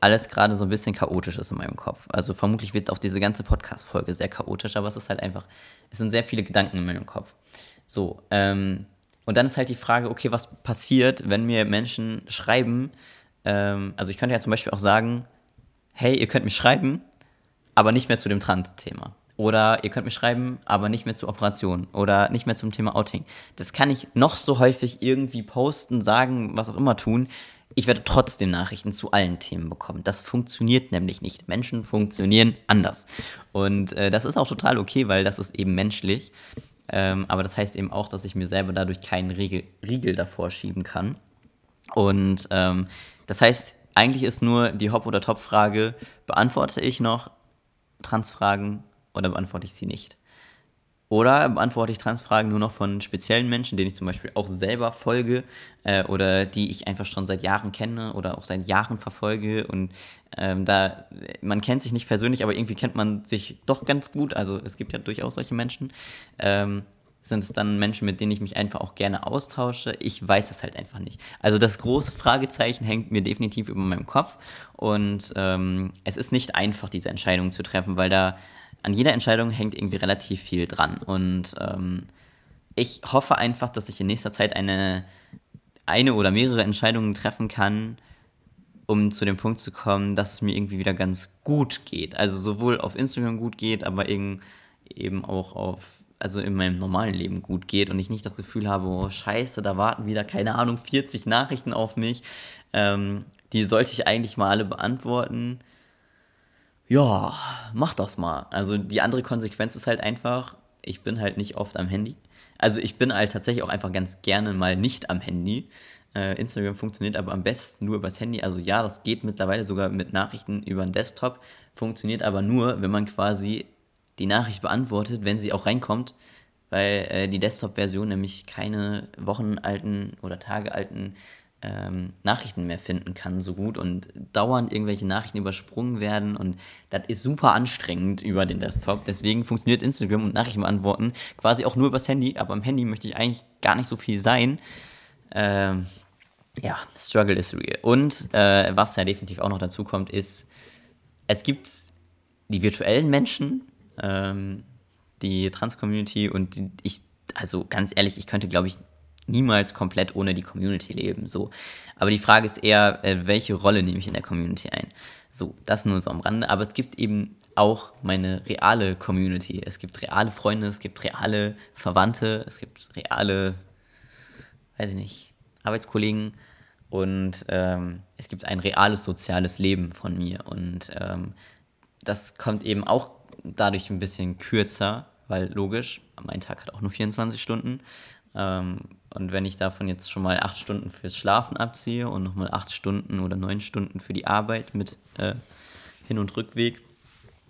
alles gerade so ein bisschen chaotisch ist in meinem Kopf. Also vermutlich wird auch diese ganze Podcast-Folge sehr chaotisch, aber es ist halt einfach, es sind sehr viele Gedanken in meinem Kopf. So, ähm, und dann ist halt die Frage, okay, was passiert, wenn mir Menschen schreiben, ähm, also ich könnte ja zum Beispiel auch sagen, hey, ihr könnt mich schreiben, aber nicht mehr zu dem Trans-Thema. Oder ihr könnt mich schreiben, aber nicht mehr zur Operation oder nicht mehr zum Thema Outing. Das kann ich noch so häufig irgendwie posten, sagen, was auch immer tun. Ich werde trotzdem Nachrichten zu allen Themen bekommen. Das funktioniert nämlich nicht. Menschen funktionieren anders. Und äh, das ist auch total okay, weil das ist eben menschlich. Ähm, aber das heißt eben auch, dass ich mir selber dadurch keinen Riegel, Riegel davor schieben kann. Und ähm, das heißt, eigentlich ist nur die Hop- oder Top-Frage, beantworte ich noch Transfragen oder beantworte ich sie nicht? Oder beantworte ich Transfragen nur noch von speziellen Menschen, denen ich zum Beispiel auch selber folge äh, oder die ich einfach schon seit Jahren kenne oder auch seit Jahren verfolge. Und ähm, da, man kennt sich nicht persönlich, aber irgendwie kennt man sich doch ganz gut. Also es gibt ja durchaus solche Menschen. Ähm, sind es dann Menschen, mit denen ich mich einfach auch gerne austausche? Ich weiß es halt einfach nicht. Also das große Fragezeichen hängt mir definitiv über meinem Kopf und ähm, es ist nicht einfach, diese Entscheidung zu treffen, weil da an jeder Entscheidung hängt irgendwie relativ viel dran. Und ähm, ich hoffe einfach, dass ich in nächster Zeit eine, eine oder mehrere Entscheidungen treffen kann, um zu dem Punkt zu kommen, dass es mir irgendwie wieder ganz gut geht. Also sowohl auf Instagram gut geht, aber eben, eben auch auf, also in meinem normalen Leben gut geht und ich nicht das Gefühl habe, oh scheiße, da warten wieder, keine Ahnung, 40 Nachrichten auf mich. Ähm, die sollte ich eigentlich mal alle beantworten ja, mach das mal. Also die andere Konsequenz ist halt einfach, ich bin halt nicht oft am Handy. Also ich bin halt tatsächlich auch einfach ganz gerne mal nicht am Handy. Äh, Instagram funktioniert aber am besten nur übers Handy. Also ja, das geht mittlerweile sogar mit Nachrichten über den Desktop. Funktioniert aber nur, wenn man quasi die Nachricht beantwortet, wenn sie auch reinkommt, weil äh, die Desktop-Version nämlich keine wochenalten oder tagealten ähm, Nachrichten mehr finden kann so gut und dauernd irgendwelche Nachrichten übersprungen werden und das ist super anstrengend über den Desktop. Deswegen funktioniert Instagram und Nachrichten beantworten quasi auch nur übers Handy, aber am Handy möchte ich eigentlich gar nicht so viel sein. Ähm, ja, Struggle is real. Und äh, was ja definitiv auch noch dazu kommt, ist, es gibt die virtuellen Menschen, ähm, die Trans-Community und die, ich, also ganz ehrlich, ich könnte, glaube ich, niemals komplett ohne die Community leben. So. Aber die Frage ist eher, äh, welche Rolle nehme ich in der Community ein? So, das nur so am Rande. Aber es gibt eben auch meine reale Community. Es gibt reale Freunde, es gibt reale Verwandte, es gibt reale, weiß ich nicht, Arbeitskollegen und ähm, es gibt ein reales soziales Leben von mir. Und ähm, das kommt eben auch dadurch ein bisschen kürzer, weil logisch, mein Tag hat auch nur 24 Stunden. Ähm, und wenn ich davon jetzt schon mal acht Stunden fürs Schlafen abziehe und nochmal acht Stunden oder neun Stunden für die Arbeit mit äh, Hin- und Rückweg,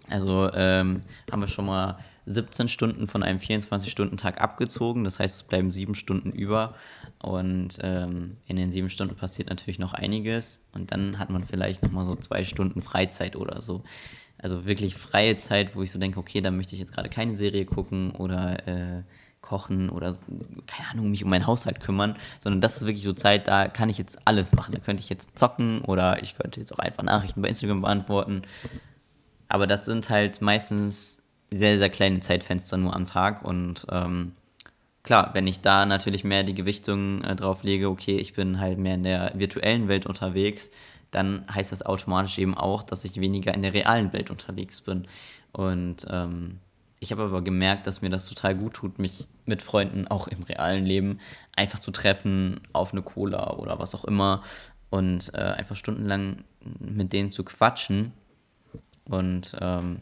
also ähm, haben wir schon mal 17 Stunden von einem 24-Stunden-Tag abgezogen. Das heißt, es bleiben sieben Stunden über. Und ähm, in den sieben Stunden passiert natürlich noch einiges. Und dann hat man vielleicht nochmal so zwei Stunden Freizeit oder so. Also wirklich freie Zeit, wo ich so denke, okay, da möchte ich jetzt gerade keine Serie gucken oder äh, kochen oder, keine Ahnung, mich um meinen Haushalt kümmern, sondern das ist wirklich so Zeit, da kann ich jetzt alles machen. Da könnte ich jetzt zocken oder ich könnte jetzt auch einfach Nachrichten bei Instagram beantworten. Aber das sind halt meistens sehr, sehr kleine Zeitfenster nur am Tag und ähm, klar, wenn ich da natürlich mehr die Gewichtung äh, drauf lege, okay, ich bin halt mehr in der virtuellen Welt unterwegs, dann heißt das automatisch eben auch, dass ich weniger in der realen Welt unterwegs bin. Und ähm, ich habe aber gemerkt, dass mir das total gut tut, mich mit Freunden auch im realen Leben einfach zu treffen auf eine Cola oder was auch immer und äh, einfach stundenlang mit denen zu quatschen. Und ähm,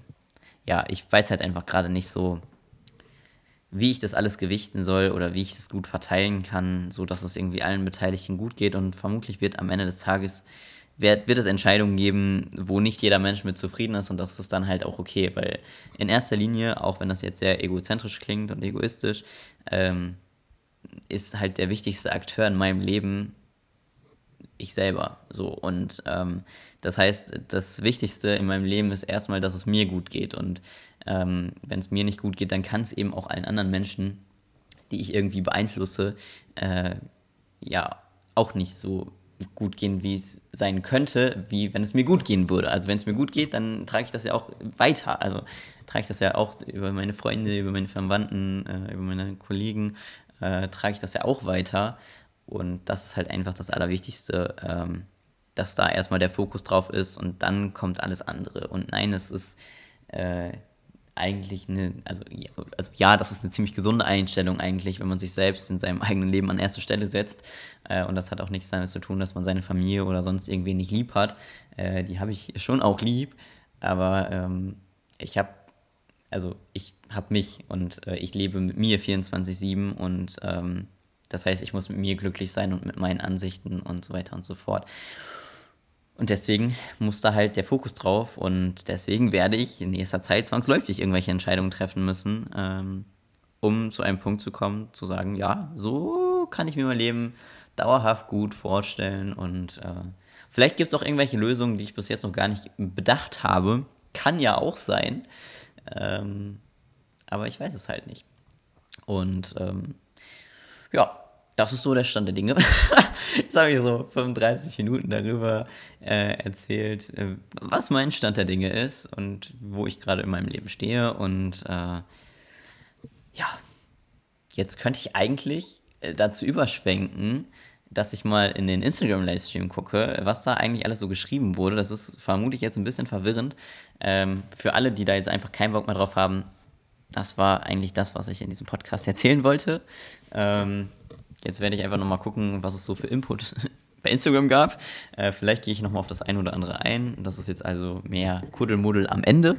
ja, ich weiß halt einfach gerade nicht so, wie ich das alles gewichten soll oder wie ich das gut verteilen kann, so dass es irgendwie allen Beteiligten gut geht und vermutlich wird am Ende des Tages wird, wird es Entscheidungen geben, wo nicht jeder Mensch mit zufrieden ist und das ist dann halt auch okay, weil in erster Linie, auch wenn das jetzt sehr egozentrisch klingt und egoistisch, ähm, ist halt der wichtigste Akteur in meinem Leben ich selber. So und ähm, das heißt, das Wichtigste in meinem Leben ist erstmal, dass es mir gut geht und ähm, wenn es mir nicht gut geht, dann kann es eben auch allen anderen Menschen, die ich irgendwie beeinflusse, äh, ja auch nicht so gut gehen, wie es sein könnte, wie wenn es mir gut gehen würde. Also wenn es mir gut geht, dann trage ich das ja auch weiter. Also trage ich das ja auch über meine Freunde, über meine Verwandten, äh, über meine Kollegen, äh, trage ich das ja auch weiter. Und das ist halt einfach das Allerwichtigste, ähm, dass da erstmal der Fokus drauf ist und dann kommt alles andere. Und nein, es ist äh, eigentlich eine, also ja, also ja, das ist eine ziemlich gesunde Einstellung eigentlich, wenn man sich selbst in seinem eigenen Leben an erste Stelle setzt. Äh, und das hat auch nichts damit zu tun, dass man seine Familie oder sonst irgendwie nicht lieb hat. Äh, die habe ich schon auch lieb, aber ähm, ich habe also ich habe mich und äh, ich lebe mit mir 24-7 und ähm, das heißt, ich muss mit mir glücklich sein und mit meinen Ansichten und so weiter und so fort. Und deswegen muss da halt der Fokus drauf und deswegen werde ich in nächster Zeit zwangsläufig irgendwelche Entscheidungen treffen müssen, ähm, um zu einem Punkt zu kommen, zu sagen, ja, so kann ich mir mein Leben dauerhaft gut vorstellen und äh, vielleicht gibt es auch irgendwelche Lösungen, die ich bis jetzt noch gar nicht bedacht habe. Kann ja auch sein. Ähm, aber ich weiß es halt nicht. Und ähm, ja, das ist so der Stand der Dinge. Jetzt habe ich so 35 Minuten darüber äh, erzählt, äh, was mein Stand der Dinge ist und wo ich gerade in meinem Leben stehe. Und äh, ja, jetzt könnte ich eigentlich äh, dazu überschwenken, dass ich mal in den Instagram-Livestream gucke, was da eigentlich alles so geschrieben wurde. Das ist vermutlich jetzt ein bisschen verwirrend. Ähm, für alle, die da jetzt einfach keinen Bock mehr drauf haben, das war eigentlich das, was ich in diesem Podcast erzählen wollte. Ähm, jetzt werde ich einfach nochmal gucken, was es so für Input bei Instagram gab. Äh, vielleicht gehe ich nochmal auf das eine oder andere ein. Das ist jetzt also mehr Kuddelmuddel am Ende.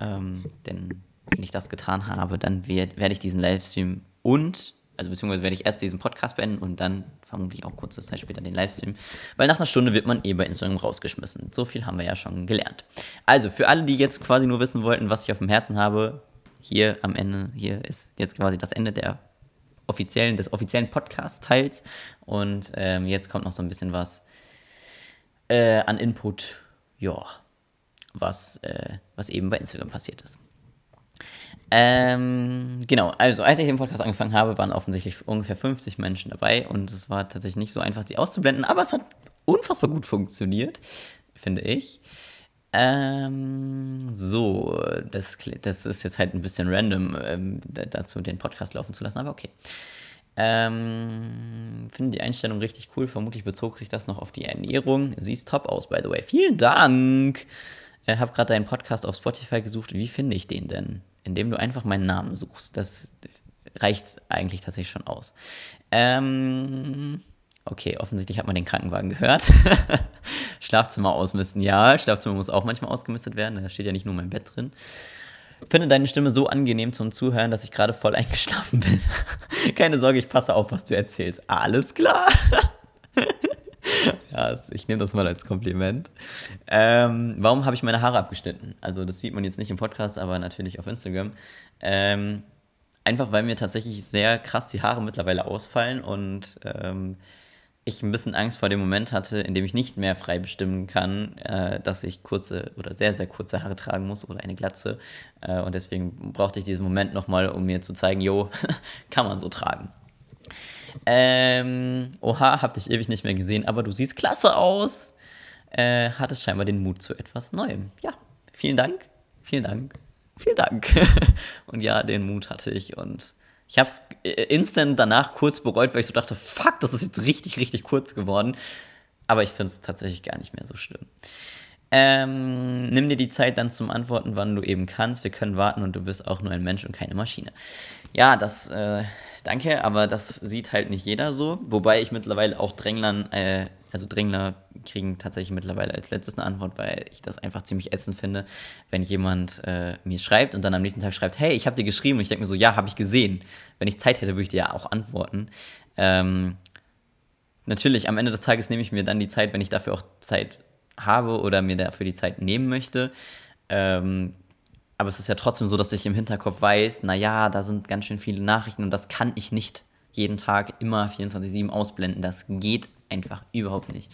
Ähm, denn wenn ich das getan habe, dann werd, werde ich diesen Livestream und, also beziehungsweise werde ich erst diesen Podcast beenden und dann vermutlich auch kurze Zeit später den Livestream. Weil nach einer Stunde wird man eh bei Instagram rausgeschmissen. So viel haben wir ja schon gelernt. Also für alle, die jetzt quasi nur wissen wollten, was ich auf dem Herzen habe, hier am Ende, hier ist jetzt quasi das Ende der offiziellen, des offiziellen Podcast-Teils. Und ähm, jetzt kommt noch so ein bisschen was äh, an Input, ja, was, äh, was eben bei Instagram passiert ist. Ähm, genau, also als ich den Podcast angefangen habe, waren offensichtlich ungefähr 50 Menschen dabei und es war tatsächlich nicht so einfach, die auszublenden, aber es hat unfassbar gut funktioniert, finde ich. Ähm, so, das, das ist jetzt halt ein bisschen random, ähm, dazu den Podcast laufen zu lassen, aber okay. Ähm, finde die Einstellung richtig cool. Vermutlich bezog sich das noch auf die Ernährung. Siehst top aus, by the way. Vielen Dank. Äh, habe gerade deinen Podcast auf Spotify gesucht. Wie finde ich den denn? Indem du einfach meinen Namen suchst. Das reicht eigentlich tatsächlich schon aus. Ähm, Okay, offensichtlich hat man den Krankenwagen gehört. Schlafzimmer ausmisten, ja. Schlafzimmer muss auch manchmal ausgemistet werden. Da steht ja nicht nur mein Bett drin. Finde deine Stimme so angenehm zum Zuhören, dass ich gerade voll eingeschlafen bin. Keine Sorge, ich passe auf, was du erzählst. Alles klar. ja, ich nehme das mal als Kompliment. Ähm, warum habe ich meine Haare abgeschnitten? Also, das sieht man jetzt nicht im Podcast, aber natürlich auf Instagram. Ähm, einfach weil mir tatsächlich sehr krass die Haare mittlerweile ausfallen und ähm, ich ein bisschen Angst vor dem Moment hatte, in dem ich nicht mehr frei bestimmen kann, äh, dass ich kurze oder sehr, sehr kurze Haare tragen muss oder eine Glatze. Äh, und deswegen brauchte ich diesen Moment nochmal, um mir zu zeigen, jo, kann man so tragen. Ähm, oha, hab dich ewig nicht mehr gesehen, aber du siehst klasse aus. Äh, hattest scheinbar den Mut zu etwas Neuem. Ja, vielen Dank, vielen Dank, vielen Dank. und ja, den Mut hatte ich und ich habe es äh, instant danach kurz bereut, weil ich so dachte, fuck, das ist jetzt richtig, richtig kurz geworden. Aber ich finde es tatsächlich gar nicht mehr so schlimm. Ähm, nimm dir die Zeit dann zum Antworten, wann du eben kannst. Wir können warten und du bist auch nur ein Mensch und keine Maschine. Ja, das, äh, danke, aber das sieht halt nicht jeder so. Wobei ich mittlerweile auch Dränglern äh, also Drängler kriegen tatsächlich mittlerweile als letztes eine Antwort, weil ich das einfach ziemlich ätzend finde, wenn jemand äh, mir schreibt und dann am nächsten Tag schreibt, hey, ich habe dir geschrieben und ich denke mir so, ja, habe ich gesehen. Wenn ich Zeit hätte, würde ich dir ja auch antworten. Ähm, natürlich, am Ende des Tages nehme ich mir dann die Zeit, wenn ich dafür auch Zeit habe oder mir dafür die Zeit nehmen möchte. Ähm, aber es ist ja trotzdem so, dass ich im Hinterkopf weiß, naja, da sind ganz schön viele Nachrichten und das kann ich nicht jeden Tag immer 24-7 ausblenden. Das geht einfach überhaupt nicht.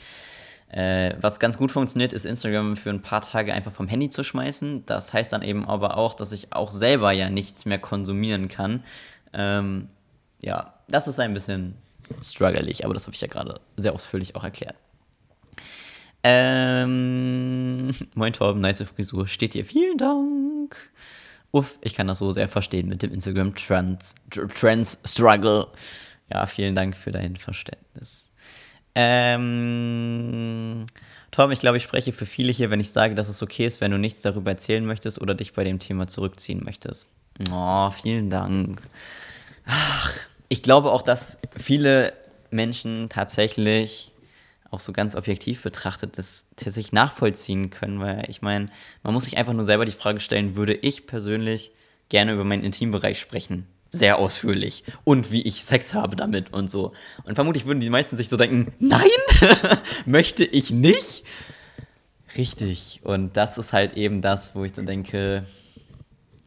Äh, was ganz gut funktioniert, ist Instagram für ein paar Tage einfach vom Handy zu schmeißen. Das heißt dann eben aber auch, dass ich auch selber ja nichts mehr konsumieren kann. Ähm, ja, das ist ein bisschen struggelig, aber das habe ich ja gerade sehr ausführlich auch erklärt. Ähm, moin Torben, nice Frisur, steht dir. Vielen Dank. Uff, ich kann das so sehr verstehen mit dem Instagram Trends, Trends Struggle. Ja, vielen Dank für dein Verständnis. Ähm, Tom, ich glaube, ich spreche für viele hier, wenn ich sage, dass es okay ist, wenn du nichts darüber erzählen möchtest oder dich bei dem Thema zurückziehen möchtest. Oh, vielen Dank. Ach, ich glaube auch, dass viele Menschen tatsächlich auch so ganz objektiv betrachtet das tatsächlich nachvollziehen können, weil ich meine, man muss sich einfach nur selber die Frage stellen, würde ich persönlich gerne über meinen Intimbereich sprechen. Sehr ausführlich. Und wie ich Sex habe damit und so. Und vermutlich würden die meisten sich so denken, nein, möchte ich nicht. Richtig. Und das ist halt eben das, wo ich dann denke,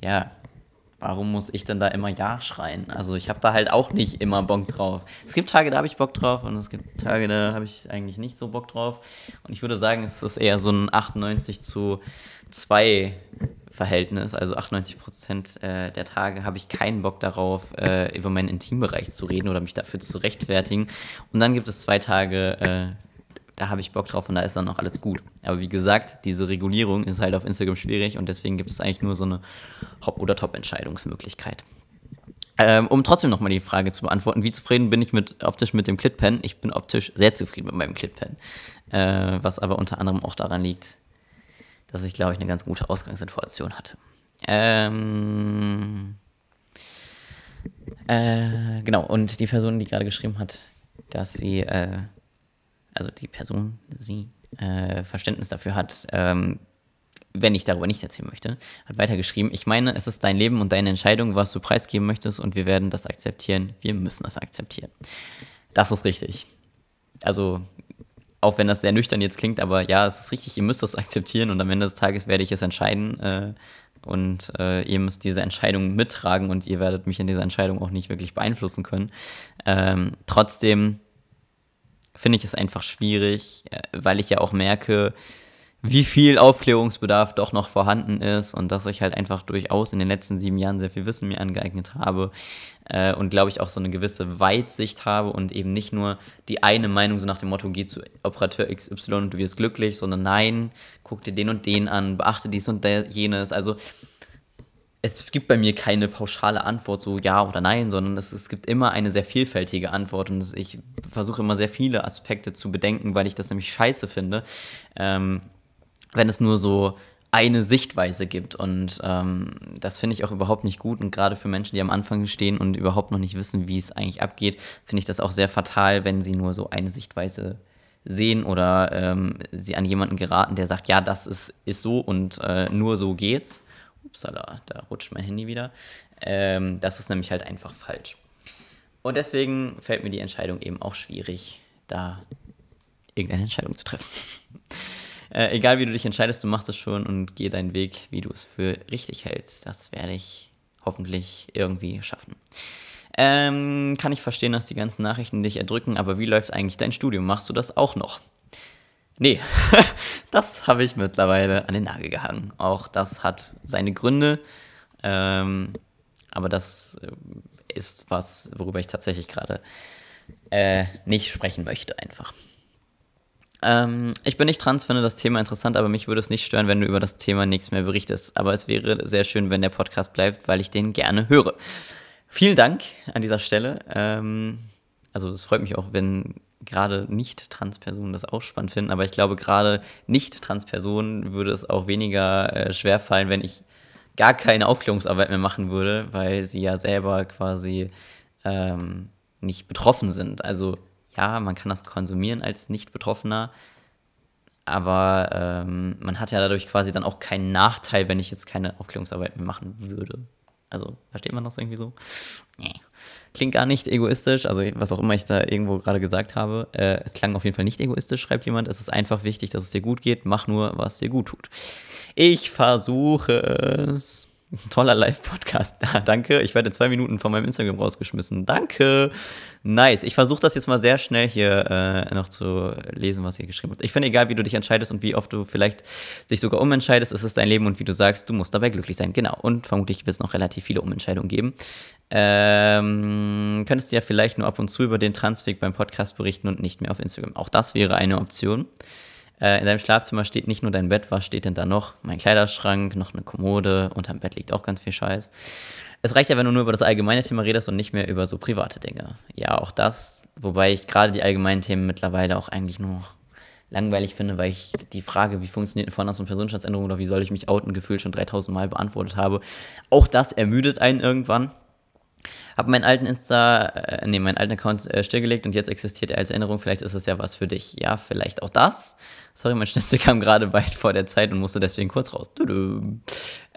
ja, warum muss ich denn da immer Ja schreien? Also ich habe da halt auch nicht immer Bock drauf. Es gibt Tage, da habe ich Bock drauf und es gibt Tage, da habe ich eigentlich nicht so Bock drauf. Und ich würde sagen, es ist eher so ein 98 zu 2 Verhältnis. Also 98 Prozent äh, der Tage habe ich keinen Bock darauf, äh, über meinen Intimbereich zu reden oder mich dafür zu rechtfertigen. Und dann gibt es zwei Tage, äh, da habe ich Bock drauf und da ist dann auch alles gut. Aber wie gesagt, diese Regulierung ist halt auf Instagram schwierig und deswegen gibt es eigentlich nur so eine Hop- oder Top-Entscheidungsmöglichkeit. Ähm, um trotzdem nochmal die Frage zu beantworten, wie zufrieden bin ich mit, optisch mit dem Clitpen? Ich bin optisch sehr zufrieden mit meinem Clitpen. Äh, was aber unter anderem auch daran liegt, dass ich, glaube ich, eine ganz gute Ausgangssituation hatte. Ähm, äh, genau, und die Person, die gerade geschrieben hat, dass sie äh, also die Person, sie äh, Verständnis dafür hat, ähm, wenn ich darüber nicht erzählen möchte, hat weitergeschrieben, ich meine, es ist dein Leben und deine Entscheidung, was du preisgeben möchtest und wir werden das akzeptieren. Wir müssen das akzeptieren. Das ist richtig. Also, auch wenn das sehr nüchtern jetzt klingt, aber ja, es ist richtig, ihr müsst das akzeptieren und am Ende des Tages werde ich es entscheiden äh, und äh, ihr müsst diese Entscheidung mittragen und ihr werdet mich in dieser Entscheidung auch nicht wirklich beeinflussen können. Ähm, trotzdem finde ich es einfach schwierig, äh, weil ich ja auch merke, wie viel Aufklärungsbedarf doch noch vorhanden ist und dass ich halt einfach durchaus in den letzten sieben Jahren sehr viel Wissen mir angeeignet habe äh, und glaube ich auch so eine gewisse Weitsicht habe und eben nicht nur die eine Meinung so nach dem Motto, geh zu Operateur XY und du wirst glücklich, sondern nein, guck dir den und den an, beachte dies und jenes. Also es gibt bei mir keine pauschale Antwort, so ja oder nein, sondern es, es gibt immer eine sehr vielfältige Antwort und ich versuche immer sehr viele Aspekte zu bedenken, weil ich das nämlich scheiße finde, ähm, wenn es nur so eine Sichtweise gibt. Und ähm, das finde ich auch überhaupt nicht gut. Und gerade für Menschen, die am Anfang stehen und überhaupt noch nicht wissen, wie es eigentlich abgeht, finde ich das auch sehr fatal, wenn sie nur so eine Sichtweise sehen oder ähm, sie an jemanden geraten, der sagt, ja, das ist, ist so und äh, nur so geht's upsala, da rutscht mein Handy wieder. Ähm, das ist nämlich halt einfach falsch. Und deswegen fällt mir die Entscheidung eben auch schwierig, da irgendeine Entscheidung zu treffen. Äh, egal wie du dich entscheidest, du machst es schon und geh deinen Weg, wie du es für richtig hältst. Das werde ich hoffentlich irgendwie schaffen. Ähm, kann ich verstehen, dass die ganzen Nachrichten dich erdrücken, aber wie läuft eigentlich dein Studium? Machst du das auch noch? Nee, das habe ich mittlerweile an den Nagel gehangen. Auch das hat seine Gründe. Ähm, aber das äh, ist was, worüber ich tatsächlich gerade äh, nicht sprechen möchte, einfach. Ähm, ich bin nicht trans, finde das Thema interessant, aber mich würde es nicht stören, wenn du über das Thema nichts mehr berichtest. Aber es wäre sehr schön, wenn der Podcast bleibt, weil ich den gerne höre. Vielen Dank an dieser Stelle. Ähm, also es freut mich auch, wenn gerade nicht-Trans-Personen das auch spannend finden, aber ich glaube, gerade nicht-Trans-Personen würde es auch weniger äh, schwer fallen, wenn ich gar keine Aufklärungsarbeit mehr machen würde, weil sie ja selber quasi ähm, nicht betroffen sind. Also ja, man kann das konsumieren als Nicht-Betroffener, aber ähm, man hat ja dadurch quasi dann auch keinen Nachteil, wenn ich jetzt keine Aufklärungsarbeit mehr machen würde. Also, versteht man das irgendwie so? Nee. Klingt gar nicht egoistisch, also was auch immer ich da irgendwo gerade gesagt habe. Äh, es klang auf jeden Fall nicht egoistisch, schreibt jemand. Es ist einfach wichtig, dass es dir gut geht. Mach nur, was dir gut tut. Ich versuche es. Toller Live-Podcast. Da, danke. Ich werde zwei Minuten von meinem Instagram rausgeschmissen. Danke. Nice. Ich versuche das jetzt mal sehr schnell hier äh, noch zu lesen, was ihr geschrieben habt. Ich finde, egal wie du dich entscheidest und wie oft du vielleicht dich sogar umentscheidest, es ist dein Leben und wie du sagst, du musst dabei glücklich sein. Genau. Und vermutlich wird es noch relativ viele Umentscheidungen geben. Ähm, könntest du ja vielleicht nur ab und zu über den Transweg beim Podcast berichten und nicht mehr auf Instagram. Auch das wäre eine Option. Äh, in deinem Schlafzimmer steht nicht nur dein Bett, was steht denn da noch? Mein Kleiderschrank, noch eine Kommode, unterm Bett liegt auch ganz viel Scheiß. Es reicht ja, wenn du nur über das allgemeine Thema redest und nicht mehr über so private Dinge. Ja, auch das, wobei ich gerade die allgemeinen Themen mittlerweile auch eigentlich nur langweilig finde, weil ich die Frage, wie funktioniert eine Voranlass- und Personenstandsänderung oder wie soll ich mich outen, gefühlt schon 3000 Mal beantwortet habe. Auch das ermüdet einen irgendwann. habe meinen alten Insta, äh, nee, meinen alten Account äh, stillgelegt und jetzt existiert er als Erinnerung. Vielleicht ist es ja was für dich. Ja, vielleicht auch das. Sorry, mein Schnitzel kam gerade weit vor der Zeit und musste deswegen kurz raus.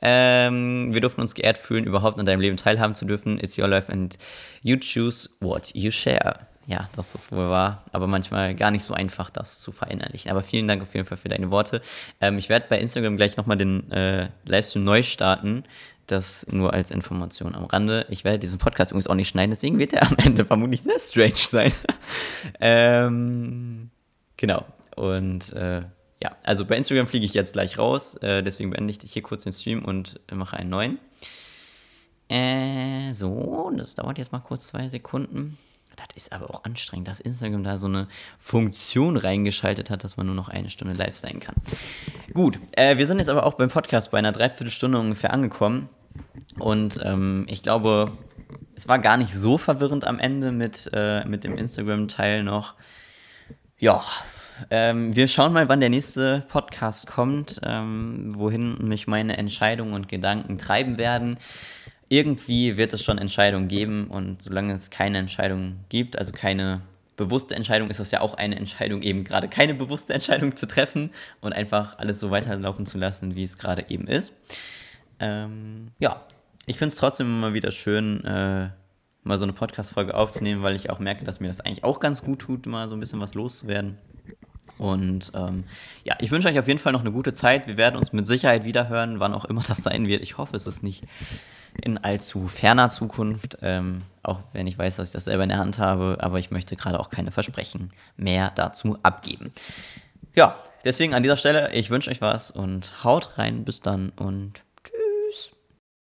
Ähm, wir durften uns geehrt fühlen, überhaupt an deinem Leben teilhaben zu dürfen. It's your life and you choose what you share. Ja, das ist wohl wahr, aber manchmal gar nicht so einfach, das zu verinnerlichen. Aber vielen Dank auf jeden Fall für deine Worte. Ähm, ich werde bei Instagram gleich nochmal den äh, Livestream neu starten. Das nur als Information am Rande. Ich werde diesen Podcast übrigens auch nicht schneiden, deswegen wird er am Ende vermutlich sehr strange sein. ähm, genau. Und äh, ja, also bei Instagram fliege ich jetzt gleich raus. Äh, deswegen beende ich hier kurz den Stream und mache einen neuen. Äh, so, das dauert jetzt mal kurz zwei Sekunden. Das ist aber auch anstrengend, dass Instagram da so eine Funktion reingeschaltet hat, dass man nur noch eine Stunde live sein kann. Gut, äh, wir sind jetzt aber auch beim Podcast bei einer Dreiviertelstunde ungefähr angekommen. Und ähm, ich glaube, es war gar nicht so verwirrend am Ende mit, äh, mit dem Instagram-Teil noch. Ja, ähm, wir schauen mal, wann der nächste Podcast kommt, ähm, wohin mich meine Entscheidungen und Gedanken treiben werden. Irgendwie wird es schon Entscheidungen geben und solange es keine Entscheidung gibt, also keine bewusste Entscheidung, ist das ja auch eine Entscheidung, eben gerade keine bewusste Entscheidung zu treffen und einfach alles so weiterlaufen zu lassen, wie es gerade eben ist. Ähm, ja, ich finde es trotzdem immer wieder schön, äh, mal so eine Podcast-Folge aufzunehmen, weil ich auch merke, dass mir das eigentlich auch ganz gut tut, mal so ein bisschen was loszuwerden. Und ähm, ja, ich wünsche euch auf jeden Fall noch eine gute Zeit. Wir werden uns mit Sicherheit wiederhören, wann auch immer das sein wird. Ich hoffe, es ist nicht in allzu ferner Zukunft, ähm, auch wenn ich weiß, dass ich das selber in der Hand habe, aber ich möchte gerade auch keine Versprechen mehr dazu abgeben. Ja, deswegen an dieser Stelle, ich wünsche euch was und haut rein, bis dann und